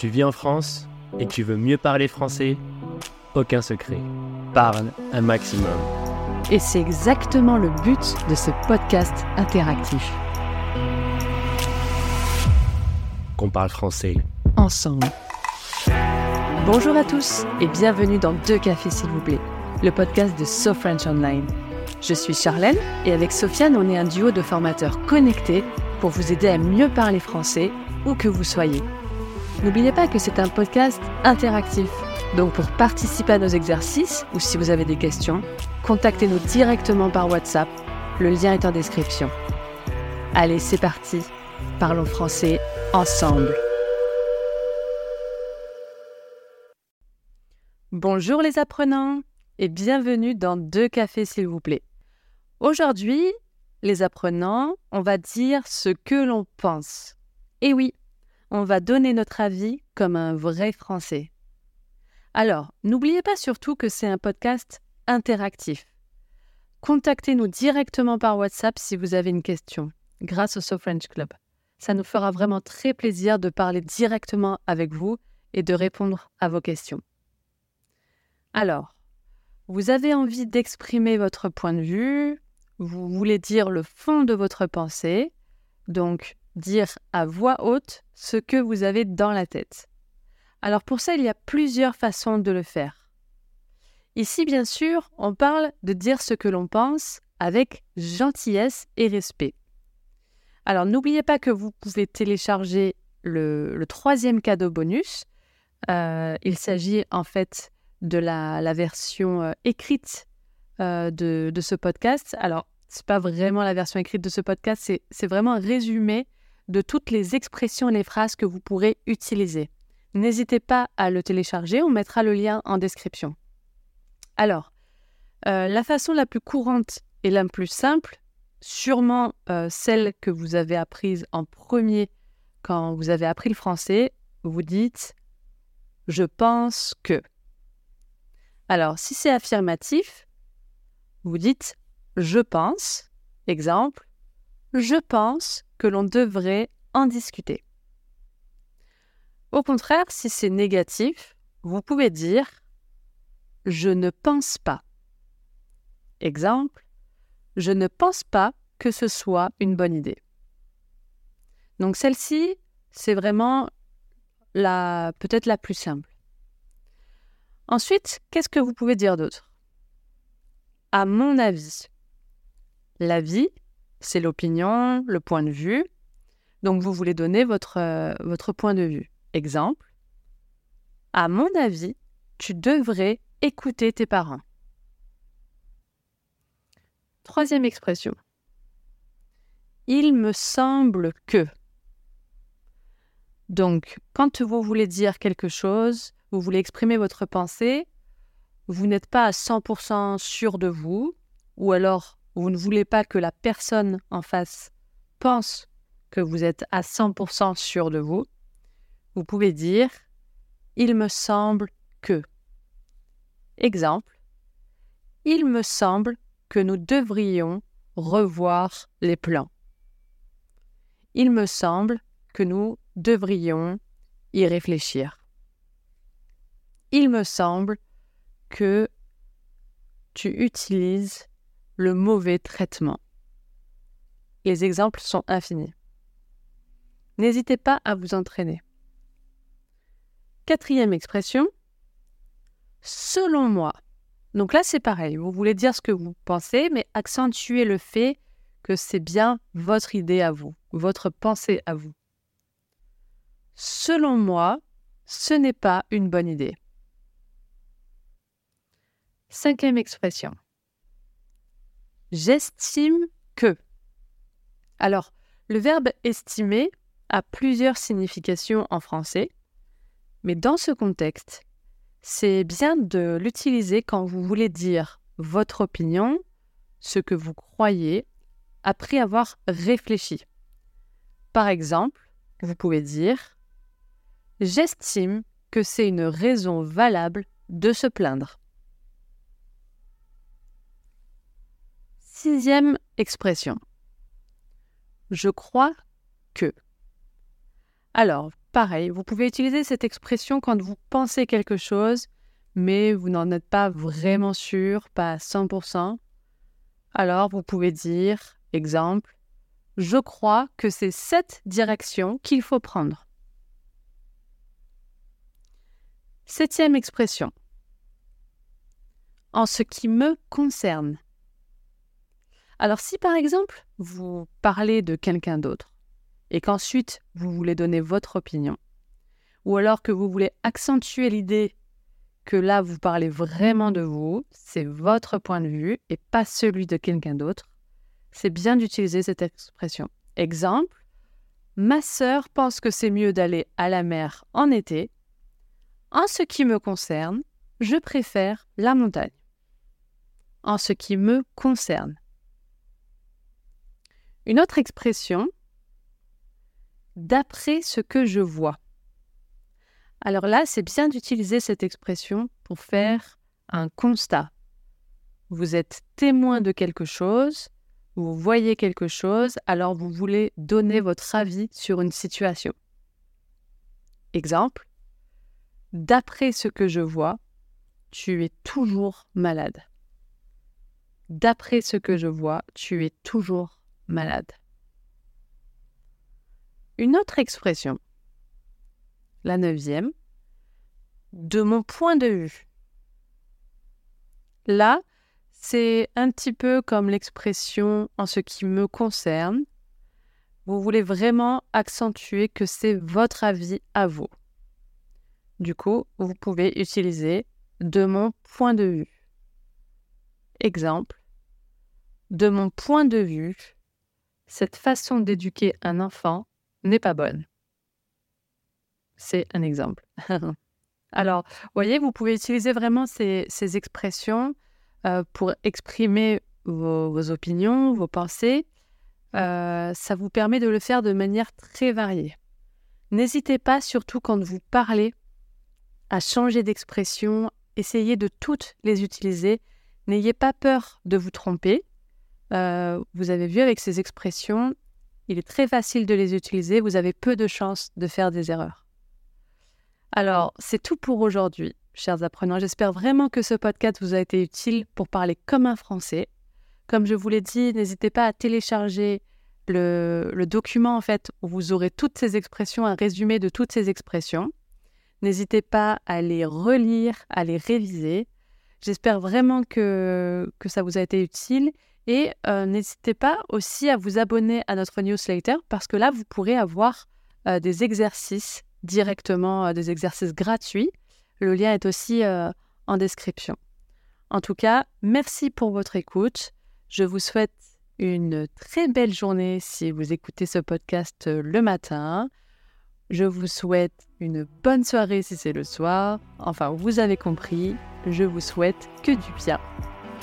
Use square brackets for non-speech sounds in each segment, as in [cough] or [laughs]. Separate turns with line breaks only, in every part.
Tu vis en France et tu veux mieux parler français? Aucun secret. Parle un maximum.
Et c'est exactement le but de ce podcast interactif.
Qu'on parle français.
Ensemble. Bonjour à tous et bienvenue dans Deux Cafés s'il vous plaît, le podcast de So French Online. Je suis Charlène et avec Sofiane, on est un duo de formateurs connectés pour vous aider à mieux parler français où que vous soyez. N'oubliez pas que c'est un podcast interactif. Donc pour participer à nos exercices ou si vous avez des questions, contactez-nous directement par WhatsApp. Le lien est en description. Allez, c'est parti. Parlons français ensemble. Bonjour les apprenants et bienvenue dans Deux cafés s'il vous plaît. Aujourd'hui, les apprenants, on va dire ce que l'on pense. Et oui, on va donner notre avis comme un vrai Français. Alors, n'oubliez pas surtout que c'est un podcast interactif. Contactez-nous directement par WhatsApp si vous avez une question, grâce au So French Club. Ça nous fera vraiment très plaisir de parler directement avec vous et de répondre à vos questions. Alors, vous avez envie d'exprimer votre point de vue, vous voulez dire le fond de votre pensée, donc dire à voix haute ce que vous avez dans la tête. Alors pour ça, il y a plusieurs façons de le faire. Ici, bien sûr, on parle de dire ce que l'on pense avec gentillesse et respect. Alors n'oubliez pas que vous pouvez télécharger le, troisième cadeau bonus. Euh, il s'agit en fait de la, version euh, écrite euh, de, ce podcast. Alors, c'est pas vraiment la version écrite de ce podcast, c'est vraiment un résumé de toutes les expressions et les phrases que vous pourrez utiliser. N'hésitez pas à le télécharger, on mettra le lien en description. Alors, euh, la façon la plus courante et la plus simple, sûrement euh, celle que vous avez apprise en premier quand vous avez appris le français, vous dites je pense que. Alors, si c'est affirmatif, vous dites je pense, exemple, je pense que l'on devrait en discuter. Au contraire, si c'est négatif, vous pouvez dire je ne pense pas. Exemple, je ne pense pas que ce soit une bonne idée. Donc celle-ci, c'est vraiment la peut-être la plus simple. Ensuite, qu'est-ce que vous pouvez dire d'autre? À mon avis. L'avis, c'est l'opinion, le point de vue. Donc vous voulez donner votre, euh, votre point de vue. Exemple, à mon avis, tu devrais écouter tes parents. Troisième expression. Il me semble que. Donc, quand vous voulez dire quelque chose, vous voulez exprimer votre pensée, vous n'êtes pas à 100% sûr de vous, ou alors vous ne voulez pas que la personne en face pense que vous êtes à 100% sûr de vous, vous pouvez dire Il me semble que. Exemple Il me semble que nous devrions revoir les plans. Il me semble que nous devrions y réfléchir. Il me semble que tu utilises le mauvais traitement. Les exemples sont infinis. N'hésitez pas à vous entraîner. Quatrième expression, selon moi. Donc là, c'est pareil. Vous voulez dire ce que vous pensez, mais accentuez le fait que c'est bien votre idée à vous, votre pensée à vous. Selon moi, ce n'est pas une bonne idée. Cinquième expression. J'estime que. Alors, le verbe estimer a plusieurs significations en français, mais dans ce contexte, c'est bien de l'utiliser quand vous voulez dire votre opinion, ce que vous croyez, après avoir réfléchi. Par exemple, vous pouvez dire J'estime que c'est une raison valable de se plaindre. Sixième expression. Je crois que. Alors, pareil, vous pouvez utiliser cette expression quand vous pensez quelque chose, mais vous n'en êtes pas vraiment sûr, pas à 100%. Alors vous pouvez dire, exemple, je crois que c'est cette direction qu'il faut prendre. Septième expression. En ce qui me concerne. Alors si par exemple vous parlez de quelqu'un d'autre et qu'ensuite vous voulez donner votre opinion, ou alors que vous voulez accentuer l'idée que là vous parlez vraiment de vous, c'est votre point de vue et pas celui de quelqu'un d'autre, c'est bien d'utiliser cette expression. Exemple, ma sœur pense que c'est mieux d'aller à la mer en été. En ce qui me concerne, je préfère la montagne. En ce qui me concerne. Une autre expression, d'après ce que je vois. Alors là, c'est bien d'utiliser cette expression pour faire un constat. Vous êtes témoin de quelque chose vous voyez quelque chose, alors vous voulez donner votre avis sur une situation. Exemple, d'après ce que je vois, tu es toujours malade. D'après ce que je vois, tu es toujours malade. Une autre expression, la neuvième, de mon point de vue. Là, c'est un petit peu comme l'expression en ce qui me concerne. Vous voulez vraiment accentuer que c'est votre avis à vous. Du coup, vous pouvez utiliser de mon point de vue. Exemple, de mon point de vue, cette façon d'éduquer un enfant n'est pas bonne. C'est un exemple. [laughs] Alors, voyez, vous pouvez utiliser vraiment ces, ces expressions euh, pour exprimer vos, opinions, vos pensées. Euh, ça vous permet de le faire de manière très variée. N'hésitez pas, surtout quand vous parlez, à changer d'expression, essayez de toutes les utiliser. N'ayez pas peur de vous tromper. Euh, vous avez vu avec ces expressions, il est très facile de les utiliser, vous avez peu de chances de faire des erreurs. Alors, c'est tout pour aujourd'hui chers apprenants. J'espère vraiment que ce podcast vous a été utile pour parler comme un Français. Comme je vous l'ai dit, n'hésitez pas à télécharger le, document en fait où vous aurez toutes ces expressions, un résumé de toutes ces expressions. N'hésitez pas à les relire, à les réviser. J'espère vraiment que, que ça vous a été utile. Et euh, n'hésitez pas aussi à vous abonner à notre newsletter parce que là, vous pourrez avoir euh, des exercices directement, euh, des exercices gratuits le lien est aussi en description. En tout cas, merci pour votre écoute. Je vous souhaite une très belle journée si vous écoutez ce podcast le matin. Je vous souhaite une bonne soirée si c'est le soir. Enfin, vous avez compris, je vous souhaite que du bien.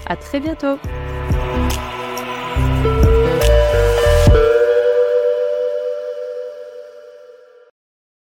À très bientôt.